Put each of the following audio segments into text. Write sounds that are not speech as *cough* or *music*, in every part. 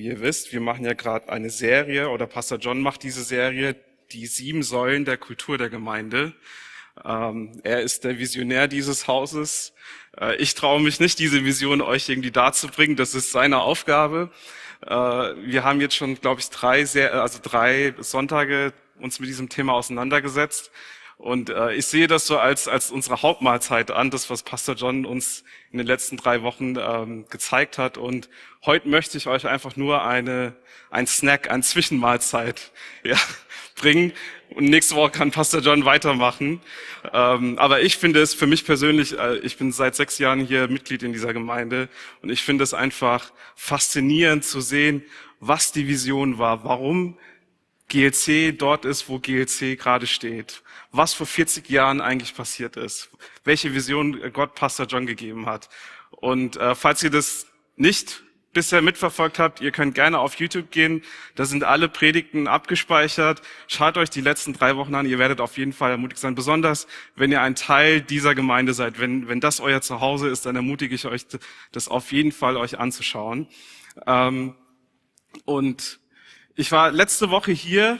Wie ihr wisst, wir machen ja gerade eine Serie oder Pastor John macht diese Serie, die sieben Säulen der Kultur der Gemeinde. Ähm, er ist der Visionär dieses Hauses. Äh, ich traue mich nicht, diese Vision euch irgendwie darzubringen. Das ist seine Aufgabe. Äh, wir haben jetzt schon, glaube ich, drei, also drei Sonntage uns mit diesem Thema auseinandergesetzt. Und äh, ich sehe das so als, als unsere Hauptmahlzeit an, das, was Pastor John uns in den letzten drei Wochen ähm, gezeigt hat. Und heute möchte ich euch einfach nur eine, ein Snack, ein Zwischenmahlzeit *laughs* ja, bringen. Und nächste Woche kann Pastor John weitermachen. Ähm, aber ich finde es für mich persönlich, äh, ich bin seit sechs Jahren hier Mitglied in dieser Gemeinde und ich finde es einfach faszinierend zu sehen, was die Vision war, warum GLC dort ist, wo GLC gerade steht. Was vor 40 Jahren eigentlich passiert ist. Welche Vision Gott Pastor John gegeben hat. Und äh, falls ihr das nicht bisher mitverfolgt habt, ihr könnt gerne auf YouTube gehen. Da sind alle Predigten abgespeichert. Schaut euch die letzten drei Wochen an. Ihr werdet auf jeden Fall ermutigt sein. Besonders, wenn ihr ein Teil dieser Gemeinde seid. Wenn, wenn das euer Zuhause ist, dann ermutige ich euch, das auf jeden Fall euch anzuschauen. Ähm, und ich war letzte Woche hier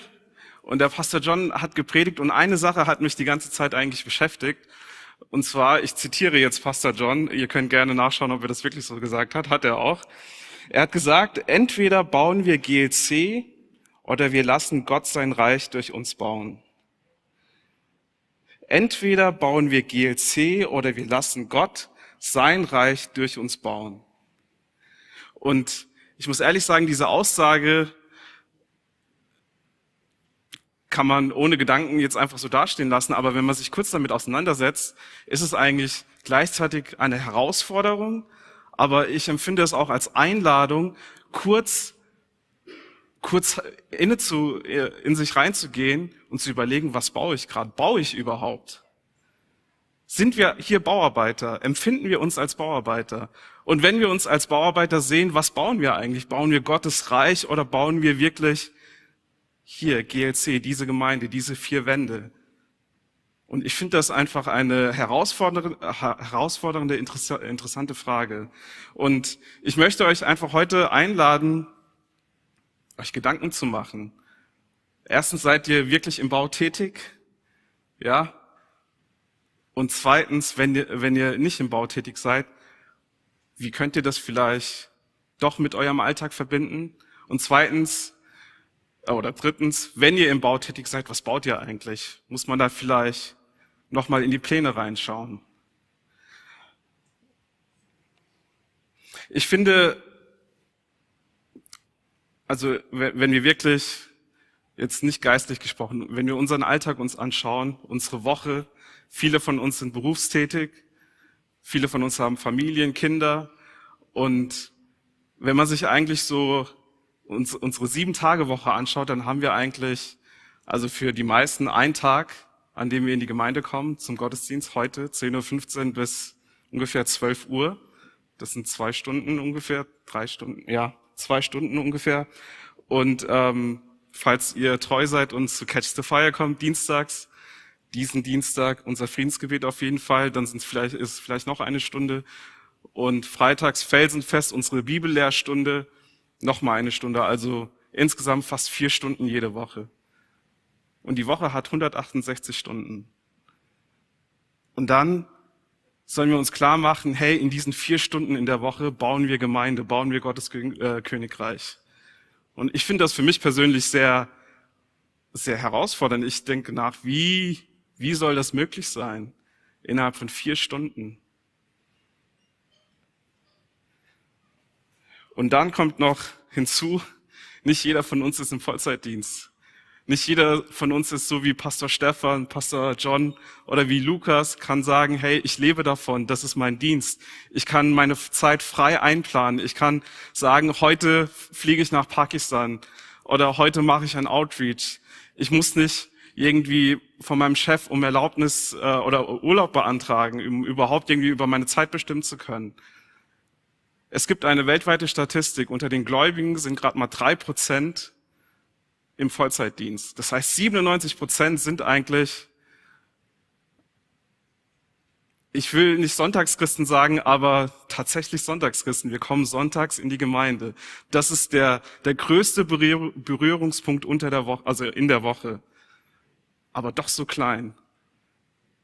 und der Pastor John hat gepredigt und eine Sache hat mich die ganze Zeit eigentlich beschäftigt. Und zwar, ich zitiere jetzt Pastor John, ihr könnt gerne nachschauen, ob er das wirklich so gesagt hat, hat er auch. Er hat gesagt, entweder bauen wir GLC oder wir lassen Gott sein Reich durch uns bauen. Entweder bauen wir GLC oder wir lassen Gott sein Reich durch uns bauen. Und ich muss ehrlich sagen, diese Aussage kann man ohne Gedanken jetzt einfach so dastehen lassen, aber wenn man sich kurz damit auseinandersetzt, ist es eigentlich gleichzeitig eine Herausforderung, aber ich empfinde es auch als Einladung, kurz, kurz inne zu, in sich reinzugehen und zu überlegen, was baue ich gerade? Baue ich überhaupt? Sind wir hier Bauarbeiter? Empfinden wir uns als Bauarbeiter? Und wenn wir uns als Bauarbeiter sehen, was bauen wir eigentlich? Bauen wir Gottes Reich oder bauen wir wirklich hier, GLC, diese Gemeinde, diese vier Wände. Und ich finde das einfach eine herausfordernde, interessante Frage. Und ich möchte euch einfach heute einladen, euch Gedanken zu machen. Erstens seid ihr wirklich im Bau tätig, ja? Und zweitens, wenn ihr, wenn ihr nicht im Bau tätig seid, wie könnt ihr das vielleicht doch mit eurem Alltag verbinden? Und zweitens, oder drittens, wenn ihr im Bau tätig seid, was baut ihr eigentlich? Muss man da vielleicht nochmal in die Pläne reinschauen? Ich finde, also wenn wir wirklich, jetzt nicht geistlich gesprochen, wenn wir unseren Alltag uns anschauen, unsere Woche, viele von uns sind berufstätig, viele von uns haben Familien, Kinder und wenn man sich eigentlich so uns unsere Sieben-Tage-Woche anschaut, dann haben wir eigentlich, also für die meisten, einen Tag, an dem wir in die Gemeinde kommen, zum Gottesdienst, heute 10.15 Uhr bis ungefähr 12 Uhr. Das sind zwei Stunden ungefähr, drei Stunden, ja, zwei Stunden ungefähr. Und ähm, falls ihr treu seid und zu Catch the Fire kommt, dienstags, diesen Dienstag unser Friedensgebet auf jeden Fall, dann sind vielleicht, ist vielleicht noch eine Stunde. Und freitags Felsenfest, unsere Bibellehrstunde, nochmal eine Stunde, also insgesamt fast vier Stunden jede Woche. Und die Woche hat 168 Stunden. Und dann sollen wir uns klar machen, hey, in diesen vier Stunden in der Woche bauen wir Gemeinde, bauen wir Gottes äh, Königreich. Und ich finde das für mich persönlich sehr, sehr herausfordernd. Ich denke nach, wie, wie soll das möglich sein? Innerhalb von vier Stunden. Und dann kommt noch hinzu, nicht jeder von uns ist im Vollzeitdienst. Nicht jeder von uns ist so wie Pastor Stefan, Pastor John oder wie Lukas, kann sagen, hey, ich lebe davon, das ist mein Dienst. Ich kann meine Zeit frei einplanen. Ich kann sagen, heute fliege ich nach Pakistan oder heute mache ich ein Outreach. Ich muss nicht irgendwie von meinem Chef um Erlaubnis äh, oder Urlaub beantragen, um überhaupt irgendwie über meine Zeit bestimmen zu können. Es gibt eine weltweite Statistik, unter den Gläubigen sind gerade mal drei Prozent im Vollzeitdienst. Das heißt, 97 Prozent sind eigentlich ich will nicht Sonntagschristen sagen, aber tatsächlich Sonntagschristen. Wir kommen sonntags in die Gemeinde. Das ist der, der größte Berührungspunkt unter der Woche, also in der Woche. Aber doch so klein.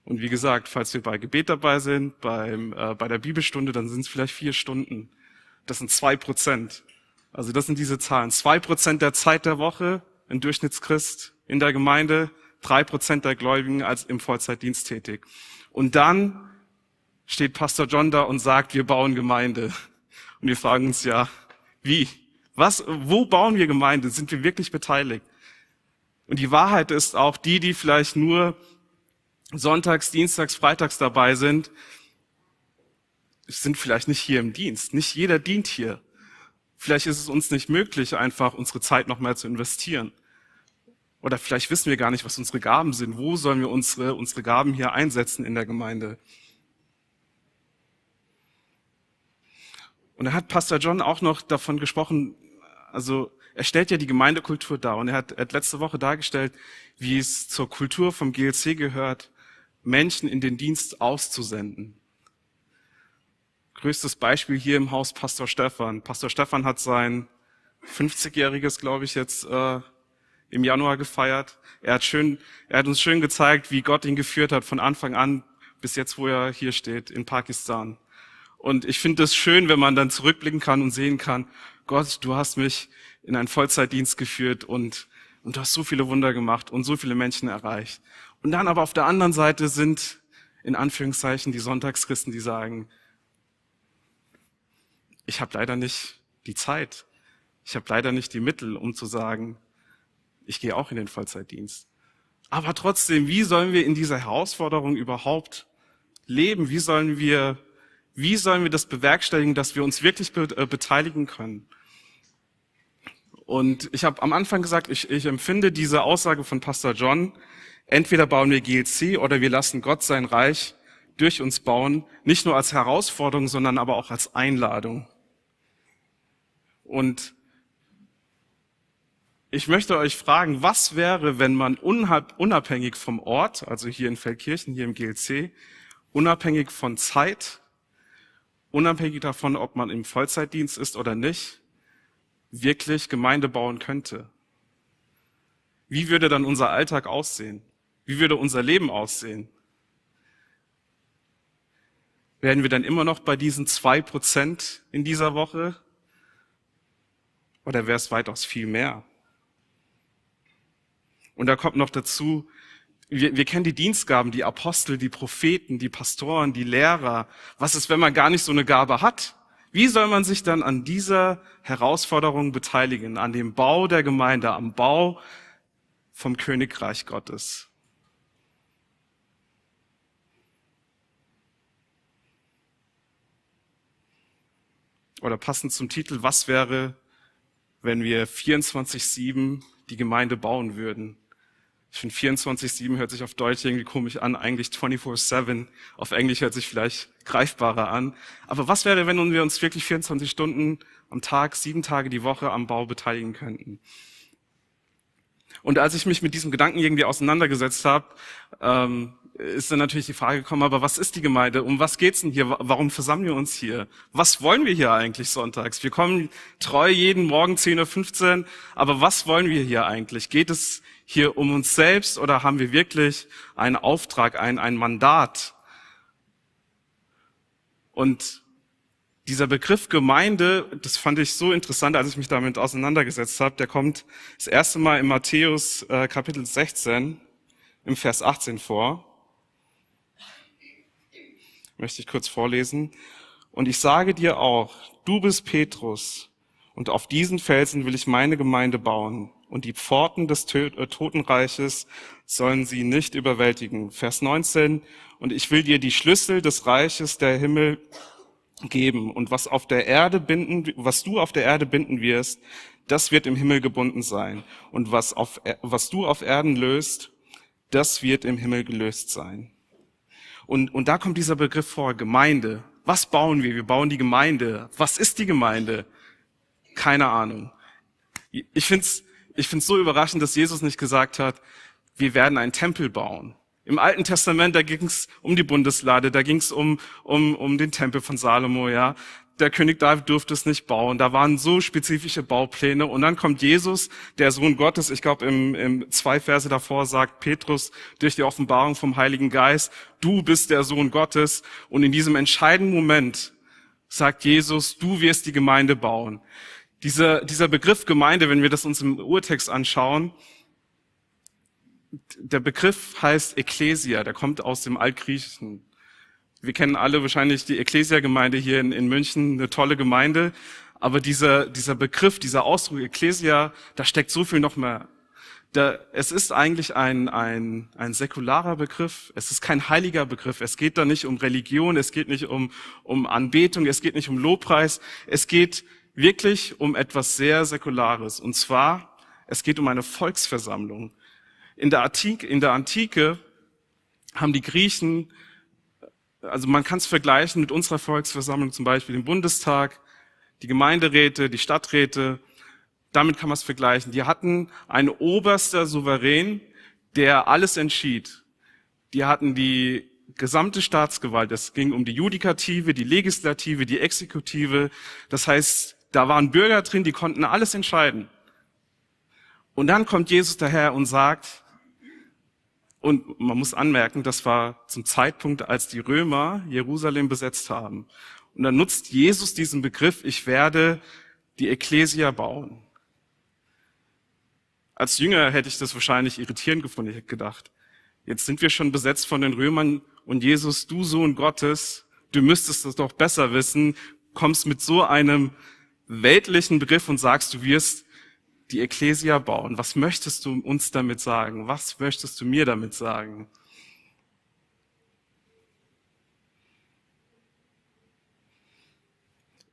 Und wie gesagt, falls wir bei Gebet dabei sind, beim, äh, bei der Bibelstunde, dann sind es vielleicht vier Stunden. Das sind zwei Prozent. Also das sind diese Zahlen. Zwei Prozent der Zeit der Woche, ein Durchschnittschrist in der Gemeinde, drei Prozent der Gläubigen als im Vollzeitdienst tätig. Und dann steht Pastor John da und sagt, wir bauen Gemeinde. Und wir fragen uns ja, wie? Was, wo bauen wir Gemeinde? Sind wir wirklich beteiligt? Und die Wahrheit ist auch, die, die vielleicht nur sonntags, dienstags, freitags dabei sind, sind vielleicht nicht hier im Dienst. Nicht jeder dient hier. Vielleicht ist es uns nicht möglich, einfach unsere Zeit noch mehr zu investieren. Oder vielleicht wissen wir gar nicht, was unsere Gaben sind. Wo sollen wir unsere, unsere Gaben hier einsetzen in der Gemeinde? Und da hat Pastor John auch noch davon gesprochen, also er stellt ja die Gemeindekultur dar und er hat, er hat letzte Woche dargestellt, wie es zur Kultur vom GLC gehört, Menschen in den Dienst auszusenden. Größtes Beispiel hier im Haus Pastor Stefan. Pastor Stefan hat sein 50-jähriges, glaube ich, jetzt äh, im Januar gefeiert. Er hat schön, er hat uns schön gezeigt, wie Gott ihn geführt hat von Anfang an bis jetzt, wo er hier steht in Pakistan. Und ich finde es schön, wenn man dann zurückblicken kann und sehen kann, Gott, du hast mich in einen Vollzeitdienst geführt und, und du hast so viele Wunder gemacht und so viele Menschen erreicht. Und dann aber auf der anderen Seite sind in Anführungszeichen die Sonntagschristen, die sagen, ich habe leider nicht die Zeit, ich habe leider nicht die Mittel, um zu sagen, ich gehe auch in den Vollzeitdienst. Aber trotzdem, wie sollen wir in dieser Herausforderung überhaupt leben? Wie sollen wir wie sollen wir das bewerkstelligen, dass wir uns wirklich be äh, beteiligen können? Und ich habe am Anfang gesagt, ich, ich empfinde diese Aussage von Pastor John, entweder bauen wir GLC oder wir lassen Gott sein Reich durch uns bauen, nicht nur als Herausforderung, sondern aber auch als Einladung. Und ich möchte euch fragen, was wäre, wenn man unabhängig vom Ort, also hier in Feldkirchen, hier im GLC, unabhängig von Zeit, unabhängig davon, ob man im Vollzeitdienst ist oder nicht, wirklich Gemeinde bauen könnte? Wie würde dann unser Alltag aussehen? Wie würde unser Leben aussehen? Wären wir dann immer noch bei diesen zwei Prozent in dieser Woche? Oder wäre es weitaus viel mehr? Und da kommt noch dazu, wir, wir kennen die Dienstgaben, die Apostel, die Propheten, die Pastoren, die Lehrer. Was ist, wenn man gar nicht so eine Gabe hat? Wie soll man sich dann an dieser Herausforderung beteiligen, an dem Bau der Gemeinde, am Bau vom Königreich Gottes? Oder passend zum Titel, was wäre, wenn wir 24-7 die Gemeinde bauen würden? Ich finde 24-7 hört sich auf Deutsch irgendwie komisch an, eigentlich 24-7. Auf Englisch hört sich vielleicht greifbarer an. Aber was wäre, wenn wir uns wirklich 24 Stunden am Tag, sieben Tage die Woche am Bau beteiligen könnten? Und als ich mich mit diesem Gedanken irgendwie auseinandergesetzt habe, ähm, ist dann natürlich die Frage gekommen, aber was ist die Gemeinde? Um was geht's denn hier? Warum versammeln wir uns hier? Was wollen wir hier eigentlich sonntags? Wir kommen treu jeden Morgen 10.15 Uhr, aber was wollen wir hier eigentlich? Geht es hier um uns selbst oder haben wir wirklich einen Auftrag, ein, ein Mandat? Und dieser Begriff Gemeinde, das fand ich so interessant, als ich mich damit auseinandergesetzt habe, der kommt das erste Mal in Matthäus äh, Kapitel 16 im Vers 18 vor. Möchte ich kurz vorlesen. Und ich sage dir auch, du bist Petrus, und auf diesen Felsen will ich meine Gemeinde bauen und die Pforten des äh, Totenreiches sollen sie nicht überwältigen. Vers 19, und ich will dir die Schlüssel des Reiches der Himmel geben und was auf der Erde binden, was du auf der Erde binden wirst, das wird im Himmel gebunden sein und was auf, was du auf Erden löst, das wird im Himmel gelöst sein. Und, und da kommt dieser Begriff vor, Gemeinde. Was bauen wir? Wir bauen die Gemeinde. Was ist die Gemeinde? Keine Ahnung. Ich find's ich finde es so überraschend, dass Jesus nicht gesagt hat, wir werden einen Tempel bauen. Im Alten Testament, da ging es um die Bundeslade, da ging es um, um, um den Tempel von Salomo, ja. Der König David durfte es nicht bauen. Da waren so spezifische Baupläne. Und dann kommt Jesus, der Sohn Gottes. Ich glaube, im, im zwei Verse davor sagt Petrus durch die Offenbarung vom Heiligen Geist, du bist der Sohn Gottes. Und in diesem entscheidenden Moment sagt Jesus, du wirst die Gemeinde bauen. Dieser, dieser Begriff Gemeinde, wenn wir das uns im Urtext anschauen, der Begriff heißt Ecclesia, der kommt aus dem Altgriechischen. Wir kennen alle wahrscheinlich die Ecclesia-Gemeinde hier in, in München, eine tolle Gemeinde. Aber dieser, dieser Begriff, dieser Ausdruck Ecclesia, da steckt so viel noch mehr. Da, es ist eigentlich ein, ein, ein säkularer Begriff. Es ist kein heiliger Begriff. Es geht da nicht um Religion. Es geht nicht um, um Anbetung. Es geht nicht um Lobpreis. Es geht wirklich um etwas sehr Säkulares. Und zwar, es geht um eine Volksversammlung. In der Antike, in der Antike haben die Griechen, also man kann es vergleichen mit unserer Volksversammlung, zum Beispiel dem Bundestag, die Gemeinderäte, die Stadträte, damit kann man es vergleichen. Die hatten einen oberster Souverän, der alles entschied. Die hatten die gesamte Staatsgewalt. Es ging um die Judikative, die Legislative, die Exekutive. Das heißt, da waren Bürger drin, die konnten alles entscheiden. Und dann kommt Jesus daher und sagt, und man muss anmerken, das war zum Zeitpunkt, als die Römer Jerusalem besetzt haben. Und dann nutzt Jesus diesen Begriff, ich werde die Ekklesia bauen. Als Jünger hätte ich das wahrscheinlich irritierend gefunden. Ich hätte gedacht, jetzt sind wir schon besetzt von den Römern und Jesus, du Sohn Gottes, du müsstest das doch besser wissen, kommst mit so einem weltlichen Begriff und sagst, du wirst die Ekklesia bauen. Was möchtest du uns damit sagen? Was möchtest du mir damit sagen?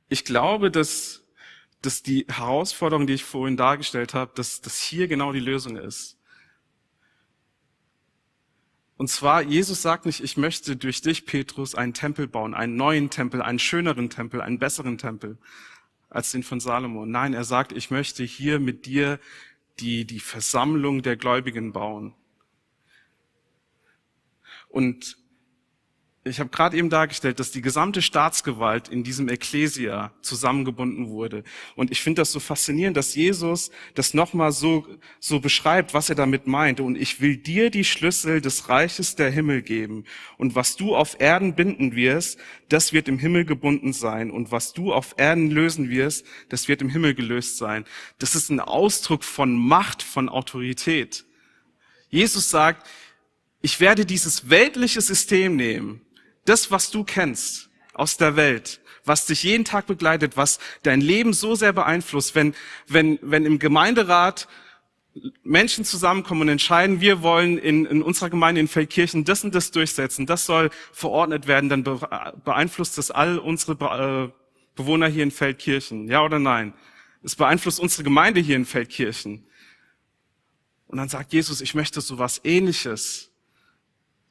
Ich glaube, dass, dass die Herausforderung, die ich vorhin dargestellt habe, dass, dass hier genau die Lösung ist. Und zwar, Jesus sagt nicht, ich möchte durch dich, Petrus, einen Tempel bauen, einen neuen Tempel, einen schöneren Tempel, einen besseren Tempel, als den von Salomo. Nein, er sagt, ich möchte hier mit dir die, die Versammlung der Gläubigen bauen. Und ich habe gerade eben dargestellt, dass die gesamte Staatsgewalt in diesem Ekklesia zusammengebunden wurde. Und ich finde das so faszinierend, dass Jesus das nochmal so, so beschreibt, was er damit meint. Und ich will dir die Schlüssel des Reiches der Himmel geben. Und was du auf Erden binden wirst, das wird im Himmel gebunden sein. Und was du auf Erden lösen wirst, das wird im Himmel gelöst sein. Das ist ein Ausdruck von Macht, von Autorität. Jesus sagt, ich werde dieses weltliche System nehmen das, was du kennst aus der Welt, was dich jeden Tag begleitet, was dein Leben so sehr beeinflusst, wenn, wenn, wenn im Gemeinderat Menschen zusammenkommen und entscheiden, wir wollen in, in unserer Gemeinde in Feldkirchen das und das durchsetzen, das soll verordnet werden, dann beeinflusst das all unsere äh, Bewohner hier in Feldkirchen. Ja oder nein? Es beeinflusst unsere Gemeinde hier in Feldkirchen. Und dann sagt Jesus, ich möchte sowas ähnliches,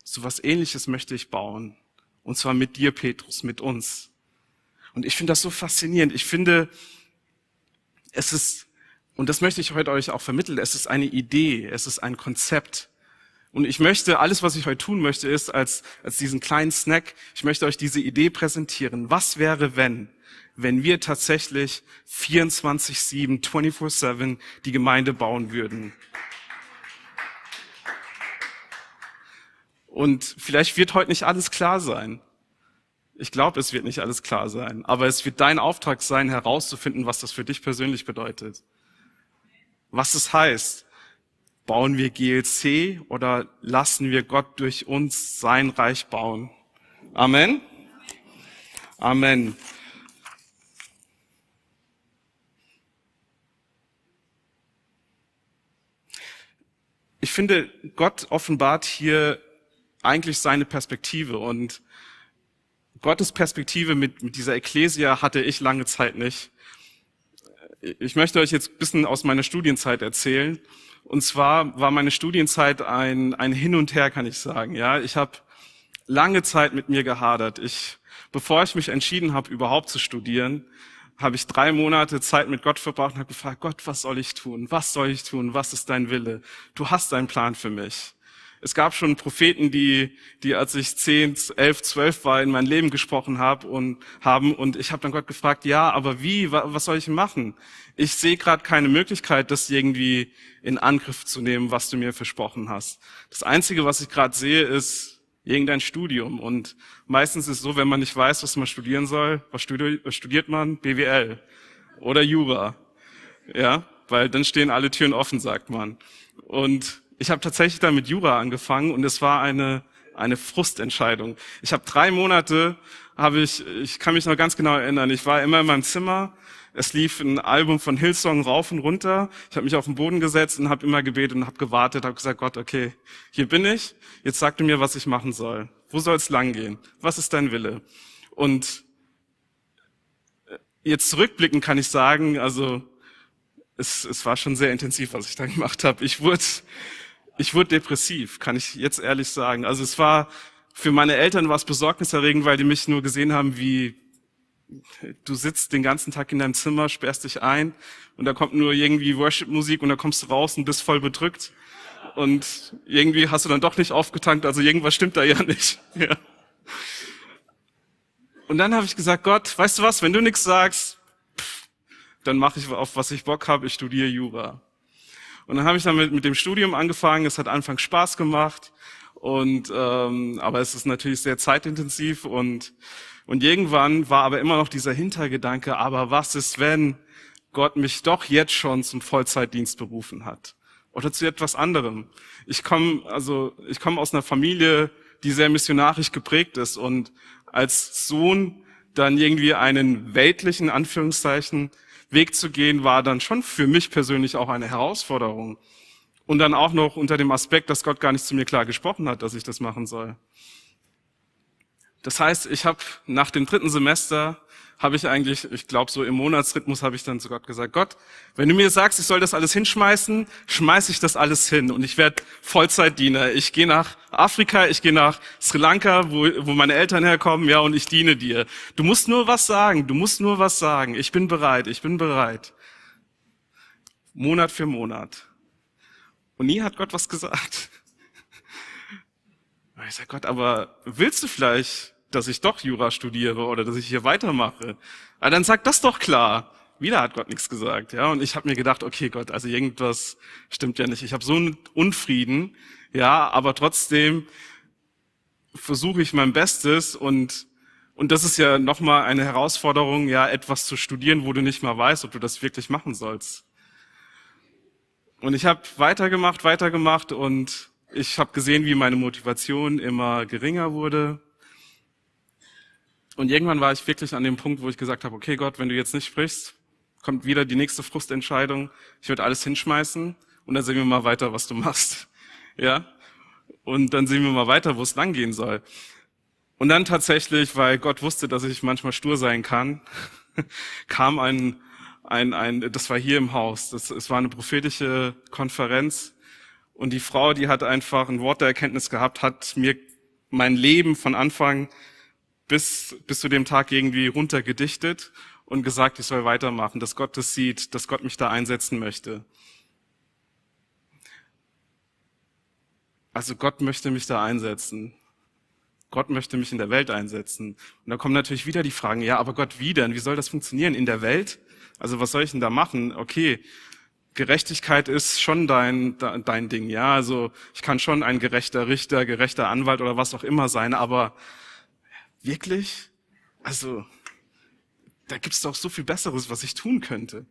sowas ähnliches möchte ich bauen. Und zwar mit dir, Petrus, mit uns. Und ich finde das so faszinierend. Ich finde, es ist, und das möchte ich heute euch auch vermitteln, es ist eine Idee, es ist ein Konzept. Und ich möchte, alles, was ich heute tun möchte, ist als, als diesen kleinen Snack, ich möchte euch diese Idee präsentieren. Was wäre, wenn, wenn wir tatsächlich 24-7, 24-7 die Gemeinde bauen würden? Und vielleicht wird heute nicht alles klar sein. Ich glaube, es wird nicht alles klar sein. Aber es wird dein Auftrag sein, herauszufinden, was das für dich persönlich bedeutet. Was es heißt. Bauen wir GLC oder lassen wir Gott durch uns sein Reich bauen? Amen. Amen. Ich finde, Gott offenbart hier eigentlich seine Perspektive. Und Gottes Perspektive mit, mit dieser Ekklesia hatte ich lange Zeit nicht. Ich möchte euch jetzt ein bisschen aus meiner Studienzeit erzählen. Und zwar war meine Studienzeit ein, ein Hin und Her, kann ich sagen. Ja, ich habe lange Zeit mit mir gehadert. Ich, bevor ich mich entschieden habe, überhaupt zu studieren, habe ich drei Monate Zeit mit Gott verbracht und habe gefragt, Gott, was soll ich tun? Was soll ich tun? Was ist dein Wille? Du hast einen Plan für mich. Es gab schon Propheten, die, die als ich zehn, elf, zwölf war, in mein Leben gesprochen habe und haben. Und ich habe dann Gott gefragt, ja, aber wie? Was soll ich machen? Ich sehe gerade keine Möglichkeit, das irgendwie in Angriff zu nehmen, was du mir versprochen hast. Das Einzige, was ich gerade sehe, ist irgendein Studium. Und meistens ist es so, wenn man nicht weiß, was man studieren soll, was studiert man? BWL oder Jura. Ja, weil dann stehen alle Türen offen, sagt man. Und ich habe tatsächlich dann mit Jura angefangen und es war eine eine Frustentscheidung. Ich habe drei Monate, habe ich, ich kann mich noch ganz genau erinnern. Ich war immer in meinem Zimmer. Es lief ein Album von Hillsong rauf und runter. Ich habe mich auf den Boden gesetzt und habe immer gebetet und habe gewartet, habe gesagt, Gott, okay, hier bin ich. Jetzt sag du mir, was ich machen soll. Wo soll es langgehen? Was ist dein Wille? Und jetzt zurückblicken kann ich sagen, also es, es war schon sehr intensiv, was ich da *laughs* gemacht habe. Ich wurde ich wurde depressiv, kann ich jetzt ehrlich sagen. Also es war, für meine Eltern war es besorgniserregend, weil die mich nur gesehen haben, wie du sitzt den ganzen Tag in deinem Zimmer, sperrst dich ein und da kommt nur irgendwie Worship-Musik und da kommst du raus und bist voll bedrückt. Und irgendwie hast du dann doch nicht aufgetankt, also irgendwas stimmt da ja *laughs* nicht. Ja. Und dann habe ich gesagt, Gott, weißt du was, wenn du nichts sagst, pff, dann mache ich auf was ich Bock habe, ich studiere Jura. Und dann habe ich dann mit, mit dem Studium angefangen. Es hat anfangs Spaß gemacht. Und ähm, aber es ist natürlich sehr zeitintensiv und und irgendwann war aber immer noch dieser Hintergedanke: Aber was ist, wenn Gott mich doch jetzt schon zum Vollzeitdienst berufen hat oder zu etwas anderem? Ich komme also ich komme aus einer Familie, die sehr missionarisch geprägt ist und als Sohn dann irgendwie einen weltlichen Anführungszeichen Weg zu gehen, war dann schon für mich persönlich auch eine Herausforderung. Und dann auch noch unter dem Aspekt, dass Gott gar nicht zu mir klar gesprochen hat, dass ich das machen soll. Das heißt, ich habe nach dem dritten Semester habe ich eigentlich, ich glaube so im Monatsrhythmus habe ich dann zu Gott gesagt, Gott, wenn du mir sagst, ich soll das alles hinschmeißen, schmeiß ich das alles hin und ich werde Vollzeitdiener. Ich gehe nach Afrika, ich gehe nach Sri Lanka, wo, wo meine Eltern herkommen, ja, und ich diene dir. Du musst nur was sagen, du musst nur was sagen. Ich bin bereit, ich bin bereit. Monat für Monat. Und nie hat Gott was gesagt. *laughs* Ich sage, Gott, aber willst du vielleicht dass ich doch Jura studiere oder dass ich hier weitermache. Aber dann sagt das doch klar. Wieder hat Gott nichts gesagt, ja. Und ich habe mir gedacht, okay, Gott, also irgendwas stimmt ja nicht. Ich habe so einen Unfrieden, ja, aber trotzdem versuche ich mein Bestes und und das ist ja nochmal eine Herausforderung, ja, etwas zu studieren, wo du nicht mal weißt, ob du das wirklich machen sollst. Und ich habe weitergemacht, weitergemacht und ich habe gesehen, wie meine Motivation immer geringer wurde. Und irgendwann war ich wirklich an dem Punkt, wo ich gesagt habe, okay Gott, wenn du jetzt nicht sprichst, kommt wieder die nächste Frustentscheidung. Ich werde alles hinschmeißen und dann sehen wir mal weiter, was du machst. *laughs* Ja? Und dann sehen wir mal weiter, wo es langgehen soll. Und dann tatsächlich, weil Gott wusste, dass ich manchmal stur sein kann, *laughs* kam ein, ein, ein, das war hier im Haus. Das, es war eine prophetische Konferenz. Und die Frau, die hat einfach ein Wort der Erkenntnis gehabt, hat mir mein Leben von Anfang bis, bis zu dem Tag irgendwie runtergedichtet und gesagt, ich soll weitermachen, dass Gott das sieht, dass Gott mich da einsetzen möchte. Also Gott möchte mich da einsetzen. Gott möchte mich in der Welt einsetzen. Und da kommen natürlich wieder die Fragen, ja, aber Gott, wie denn? Wie soll das funktionieren in der Welt? Also was soll ich denn da machen? Okay, Gerechtigkeit ist schon dein, dein Ding, ja. Also ich kann schon ein gerechter Richter, gerechter Anwalt oder was auch immer sein, aber Wirklich? Also, da gibt's doch so viel Besseres, was ich tun könnte.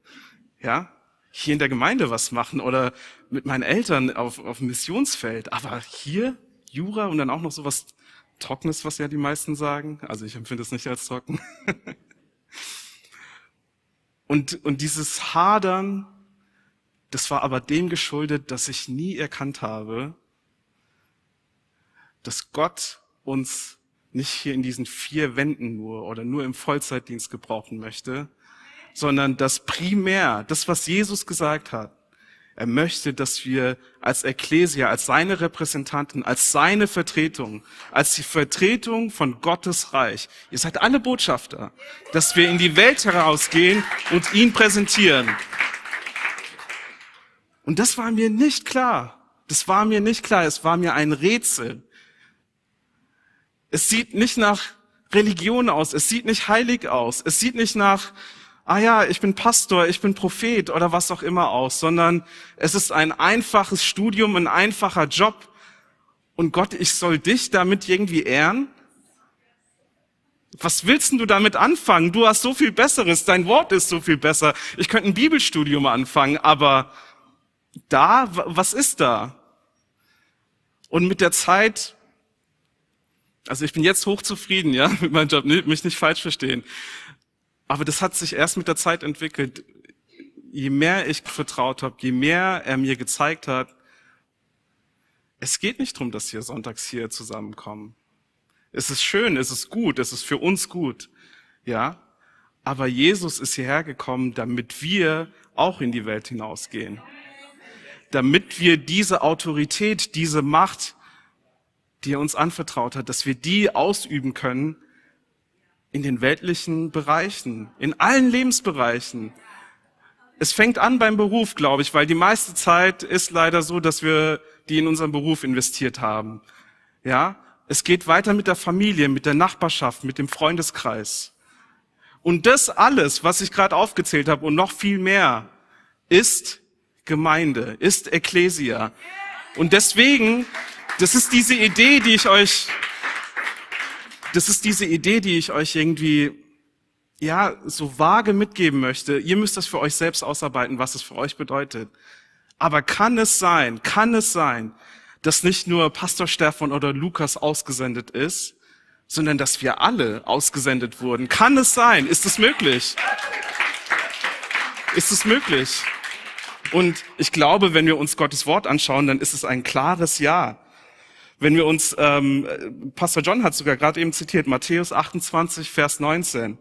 Ja? Hier in der Gemeinde was machen oder mit meinen Eltern auf, auf dem Missionsfeld. Aber hier Jura und dann auch noch so was Trockenes, was ja die meisten sagen. Also ich empfinde es nicht als trocken. *laughs* und, und dieses Hadern, das war aber dem geschuldet, dass ich nie erkannt habe, dass Gott uns nicht hier in diesen vier Wänden nur oder nur im Vollzeitdienst gebrauchen möchte, sondern das primär, das, was Jesus gesagt hat, er möchte, dass wir als Ekklesia, als seine Repräsentanten, als seine Vertretung, als die Vertretung von Gottes Reich, ihr seid alle Botschafter, dass wir in die Welt herausgehen und ihn präsentieren. Und das war mir nicht klar. Das war mir nicht klar, es war mir ein Rätsel. Es sieht nicht nach Religion aus, es sieht nicht heilig aus, es sieht nicht nach, ah ja, ich bin Pastor, ich bin Prophet oder was auch immer aus, sondern es ist ein einfaches Studium, ein einfacher Job. Und Gott, ich soll dich damit irgendwie ehren? Was willst du damit anfangen? Du hast so viel Besseres, dein Wort ist so viel besser. Ich könnte ein Bibelstudium anfangen, aber da, was ist da? Und mit der Zeit, also ich bin jetzt hochzufrieden, ja, *laughs* mit meinem Job, mich nicht falsch verstehen. Aber das hat sich erst mit der Zeit entwickelt. Je mehr ich vertraut habe, je mehr er mir gezeigt hat, es geht nicht darum, dass wir sonntags hier zusammenkommen. Es ist schön, es ist gut, es ist für uns gut. Ja. Aber Jesus ist hierher gekommen, damit wir auch in die Welt hinausgehen. Damit wir diese Autorität, diese Macht, die er uns anvertraut hat, dass wir die ausüben können in den weltlichen Bereichen, in allen Lebensbereichen. Es fängt an beim Beruf, glaube ich, weil die meiste Zeit ist leider so, dass wir die in unseren Beruf investiert haben. Ja, es geht weiter mit der Familie, mit der Nachbarschaft, mit dem Freundeskreis. Und das alles, was ich gerade aufgezählt habe und noch viel mehr, ist Gemeinde, ist Ecclesia. Und deswegen, das ist diese Idee, die ich euch, das ist diese Idee, die ich euch irgendwie, ja, so vage mitgeben möchte. Ihr müsst das für euch selbst ausarbeiten, was es für euch bedeutet. Aber kann es sein, kann es sein, dass nicht nur Pastor Stefan oder Lukas ausgesendet ist, sondern dass wir alle ausgesendet wurden. Kann es sein? Ist es möglich? Ist es möglich? Und ich glaube, wenn wir uns Gottes Wort anschauen, dann ist es ein klares Ja. Wenn wir uns, ähm, Pastor John hat sogar gerade eben zitiert, Matthäus 28, Vers 19.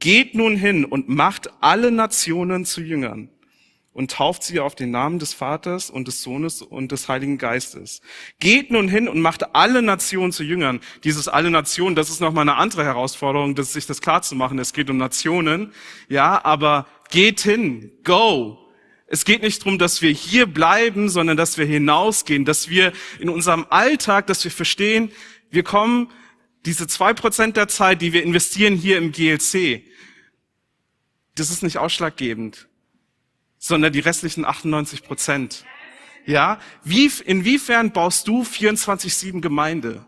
Geht nun hin und macht alle Nationen zu Jüngern und tauft sie auf den Namen des Vaters und des Sohnes und des Heiligen Geistes. Geht nun hin und macht alle Nationen zu Jüngern. Dieses alle Nationen, das ist nochmal eine andere Herausforderung, sich das klar zu machen. Es geht um Nationen, ja, aber geht hin, go. Es geht nicht darum, dass wir hier bleiben, sondern dass wir hinausgehen, dass wir in unserem Alltag, dass wir verstehen, wir kommen diese zwei Prozent der Zeit, die wir investieren hier im GLC, das ist nicht ausschlaggebend sondern die restlichen 98 Prozent. Ja, wie, inwiefern baust du 24-7 Gemeinde?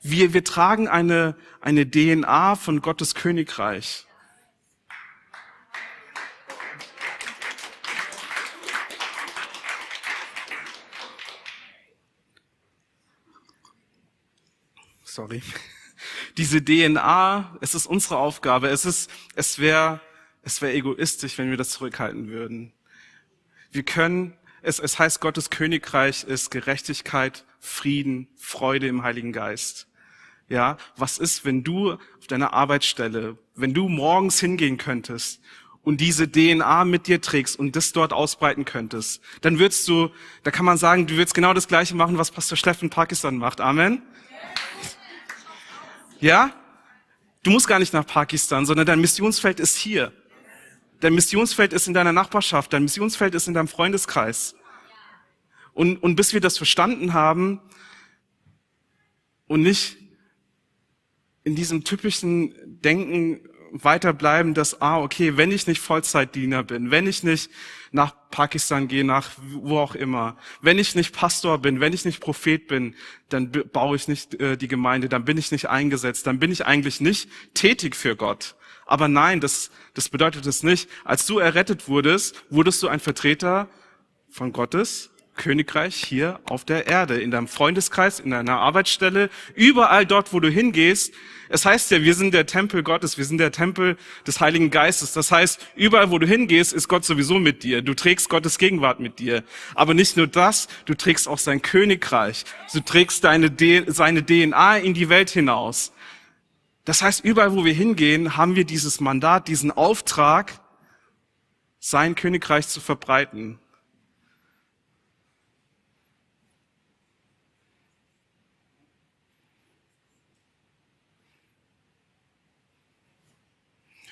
Wir, wir tragen eine, eine DNA von Gottes Königreich. Sorry. *laughs* Diese DNA, es ist unsere Aufgabe. Es ist, es wäre es wäre egoistisch, wenn wir das zurückhalten würden. Wir können, es, es heißt, Gottes Königreich ist Gerechtigkeit, Frieden, Freude im Heiligen Geist. Ja, was ist, wenn du auf deiner Arbeitsstelle, wenn du morgens hingehen könntest und diese DNA mit dir trägst und das dort ausbreiten könntest, dann würdest du, da kann man sagen, du würdest genau das Gleiche machen, was Pastor Steffen Pakistan macht. Amen. Ja? Du musst gar nicht nach Pakistan, sondern dein Missionsfeld ist hier. Dein Missionsfeld ist in deiner Nachbarschaft, dein Missionsfeld ist in deinem Freundeskreis. Und, und bis wir das verstanden haben und nicht in diesem typischen Denken weiterbleiben, dass, ah, okay, wenn ich nicht Vollzeitdiener bin, wenn ich nicht nach Pakistan gehe, nach wo auch immer, wenn ich nicht Pastor bin, wenn ich nicht Prophet bin, dann baue ich nicht äh, die Gemeinde, dann bin ich nicht eingesetzt, dann bin ich eigentlich nicht tätig für Gott. Aber nein, das, das bedeutet es nicht. Als du errettet wurdest, wurdest du ein Vertreter von Gottes Königreich hier auf der Erde, in deinem Freundeskreis, in deiner Arbeitsstelle, überall dort, wo du hingehst. Es heißt ja, wir sind der Tempel Gottes, wir sind der Tempel des Heiligen Geistes. Das heißt, überall, wo du hingehst, ist Gott sowieso mit dir. Du trägst Gottes Gegenwart mit dir. Aber nicht nur das, du trägst auch sein Königreich. Du trägst deine, seine DNA in die Welt hinaus. Das heißt, überall, wo wir hingehen, haben wir dieses Mandat, diesen Auftrag, sein Königreich zu verbreiten.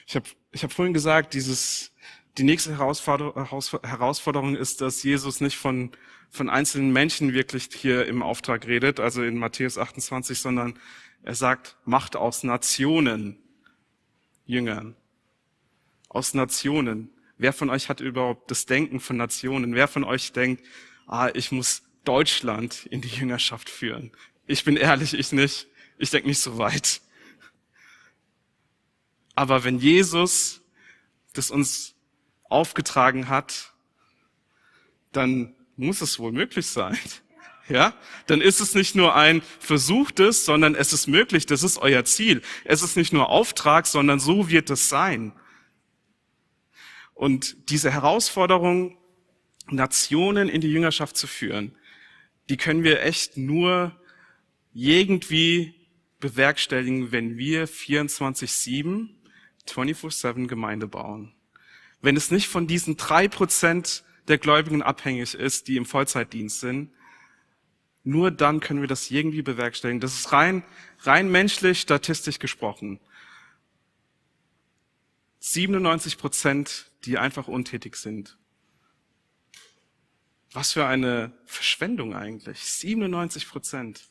Ich habe ich hab vorhin gesagt, dieses, Die nächste Herausforderung ist, dass Jesus nicht von, von einzelnen Menschen wirklich hier im Auftrag redet, also in Matthäus 28, sondern er sagt, macht aus Nationen Jüngern. Aus Nationen. Wer von euch hat überhaupt das Denken von Nationen? Wer von euch denkt, ah, ich muss Deutschland in die Jüngerschaft führen? Ich bin ehrlich, ich nicht. Ich denke nicht so weit. Aber wenn Jesus das uns aufgetragen hat, dann muss es wohl möglich sein. *laughs* Ja, dann ist es nicht nur ein versuchtes, sondern es ist möglich. Das ist euer Ziel. Es ist nicht nur Auftrag, sondern so wird es sein. Und diese Herausforderung, Nationen in die Jüngerschaft zu führen, die können wir echt nur irgendwie bewerkstelligen, wenn wir 24-7, 24-7 Gemeinde bauen. Wenn es nicht von diesen drei Prozent der Gläubigen abhängig ist, die im Vollzeitdienst sind, nur dann können wir das irgendwie bewerkstelligen. Das ist rein, rein menschlich, statistisch gesprochen. 97 Prozent, die einfach untätig sind. Was für eine Verschwendung eigentlich. 97 Prozent.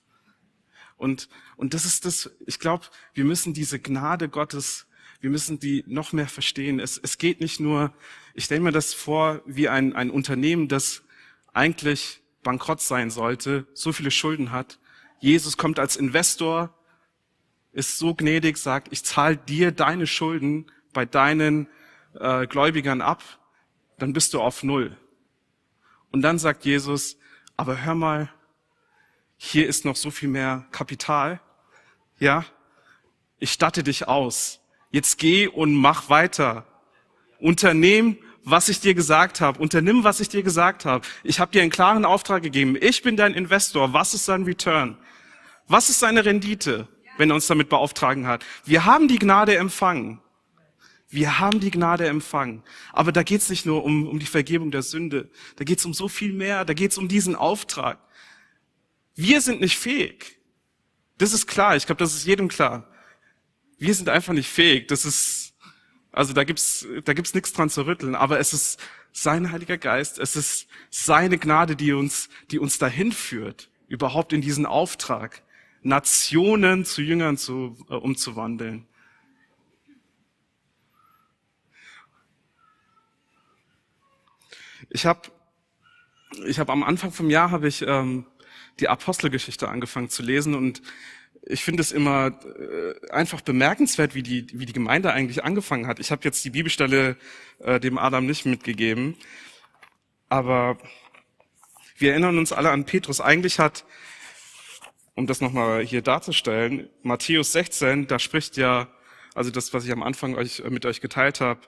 Und, und das ist das, ich glaube, wir müssen diese Gnade Gottes, wir müssen die noch mehr verstehen. Es, es geht nicht nur, ich stelle mir das vor, wie ein, ein Unternehmen, das eigentlich bankrott sein sollte, so viele Schulden hat. Jesus kommt als Investor, ist so gnädig, sagt, ich zahle dir deine Schulden bei deinen äh, Gläubigern ab, dann bist du auf Null. Und dann sagt Jesus, aber hör mal, hier ist noch so viel mehr Kapital. Ja, ich statte dich aus. Jetzt geh und mach weiter. Unternehm, was ich dir gesagt habe. Unternimm, was ich dir gesagt habe. Ich habe dir einen klaren Auftrag gegeben. Ich bin dein Investor. Was ist sein Return? Was ist seine Rendite, wenn er uns damit beauftragen hat? Wir haben die Gnade empfangen. Wir haben die Gnade empfangen. Aber da geht es nicht nur um, um die Vergebung der Sünde. Da geht es um so viel mehr. Da geht es um diesen Auftrag. Wir sind nicht fähig. Das ist klar. Ich glaube, das ist jedem klar. Wir sind einfach nicht fähig. Das ist, also da gibt's, da gibt's nichts dran zu rütteln. Aber es ist sein Heiliger Geist. Es ist seine Gnade, die uns, die uns dahin führt, überhaupt in diesen Auftrag, Nationen zu Jüngern zu, äh, umzuwandeln. Ich habe ich hab am Anfang vom Jahr habe ich ähm, die Apostelgeschichte angefangen zu lesen und ich finde es immer äh, einfach bemerkenswert, wie die, wie die Gemeinde eigentlich angefangen hat. Ich habe jetzt die Bibelstelle äh, dem Adam nicht mitgegeben, aber wir erinnern uns alle an Petrus. Eigentlich hat, um das nochmal hier darzustellen, Matthäus 16, da spricht ja, also das, was ich am Anfang euch, mit euch geteilt habe,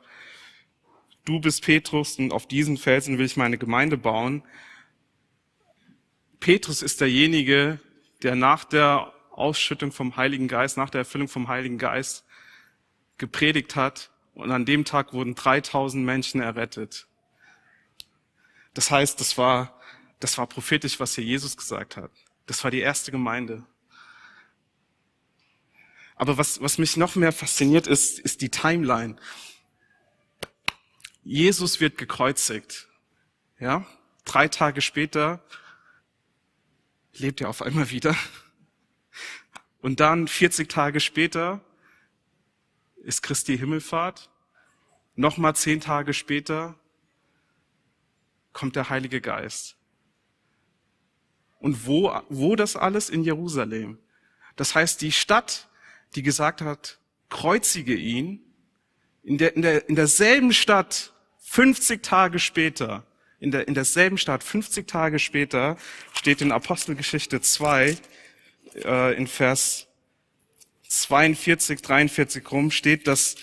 du bist Petrus und auf diesen Felsen will ich meine Gemeinde bauen. Petrus ist derjenige, der nach der Ausschüttung vom Heiligen Geist, nach der Erfüllung vom Heiligen Geist gepredigt hat und an dem Tag wurden 3000 Menschen errettet. Das heißt, das war, das war prophetisch, was hier Jesus gesagt hat. Das war die erste Gemeinde. Aber was, was mich noch mehr fasziniert ist, ist die Timeline. Jesus wird gekreuzigt. Ja? Drei Tage später lebt er auf einmal wieder. Und dann 40 Tage später ist Christi Himmelfahrt. Nochmal zehn Tage später kommt der Heilige Geist. Und wo, wo das alles? In Jerusalem. Das heißt, die Stadt, die gesagt hat, kreuzige ihn, in, der, in, der, in derselben Stadt 50 Tage später, in, der, in derselben Stadt, 50 Tage später, steht in Apostelgeschichte 2, äh, in Vers 42, 43 rum, steht, dass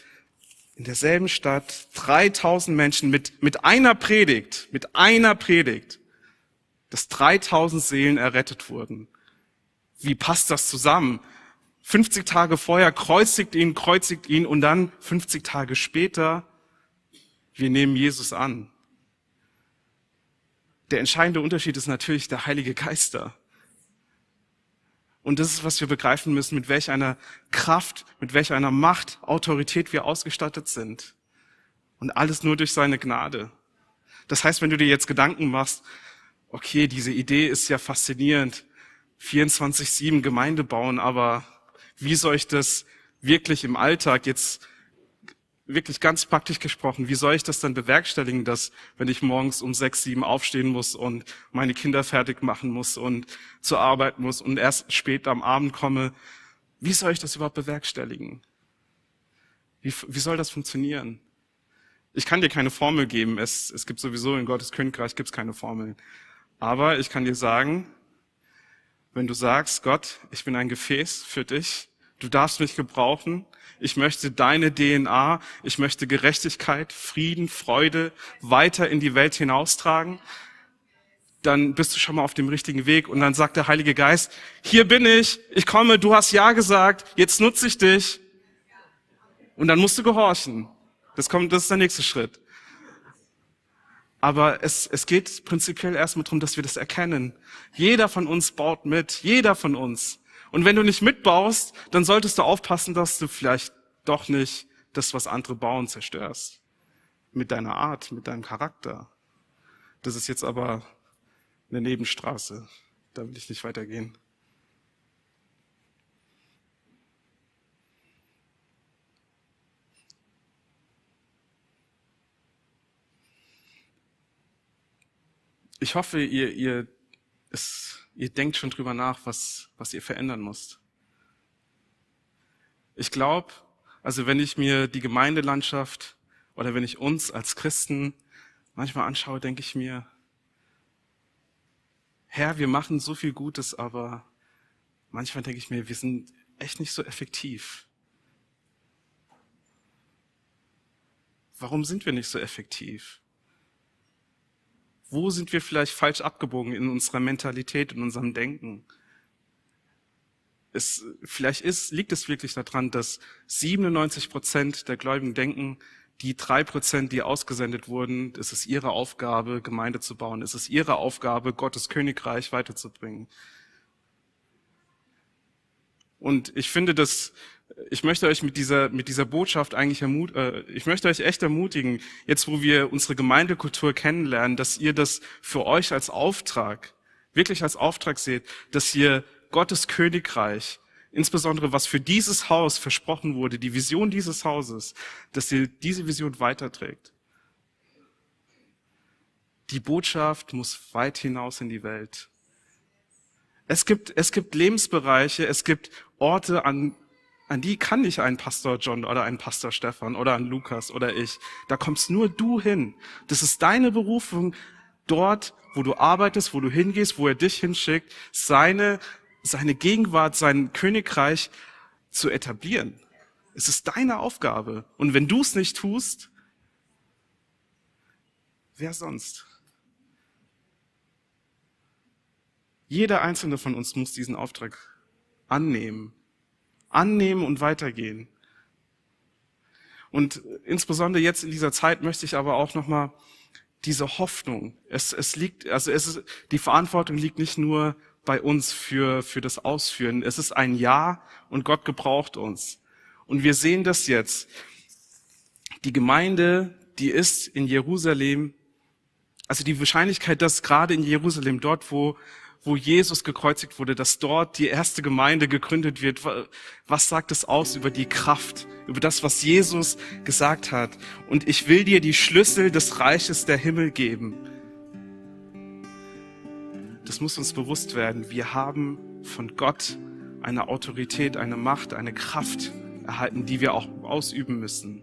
in derselben Stadt 3000 Menschen mit, mit einer Predigt, mit einer Predigt, dass 3000 Seelen errettet wurden. Wie passt das zusammen? 50 Tage vorher kreuzigt ihn, kreuzigt ihn und dann 50 Tage später wir nehmen Jesus an. Der entscheidende Unterschied ist natürlich der Heilige Geister. Und das ist, was wir begreifen müssen, mit welch einer Kraft, mit welch einer Macht, Autorität wir ausgestattet sind. Und alles nur durch seine Gnade. Das heißt, wenn du dir jetzt Gedanken machst, okay, diese Idee ist ja faszinierend, 24-7 Gemeinde bauen, aber wie soll ich das wirklich im Alltag jetzt wirklich ganz praktisch gesprochen, wie soll ich das dann bewerkstelligen, dass wenn ich morgens um sechs, sieben aufstehen muss und meine Kinder fertig machen muss und zur Arbeit muss und erst spät am Abend komme, wie soll ich das überhaupt bewerkstelligen? Wie, wie soll das funktionieren? Ich kann dir keine Formel geben. Es, es gibt sowieso in Gottes Königreich gibt's keine Formeln. Aber ich kann dir sagen, wenn du sagst, Gott, ich bin ein Gefäß für dich, du darfst mich gebrauchen, ich möchte deine DNA, ich möchte Gerechtigkeit, Frieden, Freude weiter in die Welt hinaustragen, dann bist du schon mal auf dem richtigen Weg und dann sagt der Heilige Geist, hier bin ich, ich komme, du hast Ja gesagt, jetzt nutze ich dich. Und dann musst du gehorchen. Das kommt, das ist der nächste Schritt. Aber es, es geht prinzipiell erstmal darum, dass wir das erkennen. Jeder von uns baut mit. Jeder von uns. Und wenn du nicht mitbaust, dann solltest du aufpassen, dass du vielleicht doch nicht das, was andere bauen, zerstörst. Mit deiner Art, mit deinem Charakter. Das ist jetzt aber eine Nebenstraße. Da will ich nicht weitergehen. Ich hoffe, ihr, ihr, es, ihr denkt schon drüber nach, was, was ihr verändern müsst. Ich glaube, also wenn ich mir die Gemeindelandschaft oder wenn ich uns als Christen manchmal anschaue, denke ich mir, Herr, wir machen so viel Gutes, aber manchmal denke ich mir, wir sind echt nicht so effektiv. Warum sind wir nicht so effektiv? Wo sind wir vielleicht falsch abgebogen in unserer Mentalität, in unserem Denken? Es, vielleicht ist, liegt es wirklich daran, dass 97 Prozent der Gläubigen denken, die drei Prozent, die ausgesendet wurden, es ist ihre Aufgabe, Gemeinde zu bauen. Es ist ihre Aufgabe, Gottes Königreich weiterzubringen. Und ich finde, dass ich möchte euch mit dieser, mit dieser Botschaft eigentlich ermut, äh, ich möchte euch echt ermutigen, jetzt wo wir unsere Gemeindekultur kennenlernen, dass ihr das für euch als Auftrag, wirklich als Auftrag seht, dass ihr Gottes Königreich, insbesondere was für dieses Haus versprochen wurde, die Vision dieses Hauses, dass ihr diese Vision weiterträgt. Die Botschaft muss weit hinaus in die Welt. Es gibt, es gibt Lebensbereiche, es gibt Orte, an an die kann nicht ein Pastor John oder ein Pastor Stefan oder ein Lukas oder ich. Da kommst nur du hin. Das ist deine Berufung, dort, wo du arbeitest, wo du hingehst, wo er dich hinschickt, seine, seine Gegenwart, sein Königreich zu etablieren. Es ist deine Aufgabe. Und wenn du es nicht tust, wer sonst? Jeder einzelne von uns muss diesen Auftrag annehmen annehmen und weitergehen. Und insbesondere jetzt in dieser Zeit möchte ich aber auch nochmal diese Hoffnung. Es, es liegt, also es ist, die Verantwortung liegt nicht nur bei uns für, für das Ausführen. Es ist ein Ja und Gott gebraucht uns. Und wir sehen das jetzt. Die Gemeinde, die ist in Jerusalem, also die Wahrscheinlichkeit, dass gerade in Jerusalem, dort, wo wo Jesus gekreuzigt wurde, dass dort die erste Gemeinde gegründet wird. Was sagt es aus über die Kraft, über das, was Jesus gesagt hat? Und ich will dir die Schlüssel des Reiches der Himmel geben. Das muss uns bewusst werden. Wir haben von Gott eine Autorität, eine Macht, eine Kraft erhalten, die wir auch ausüben müssen.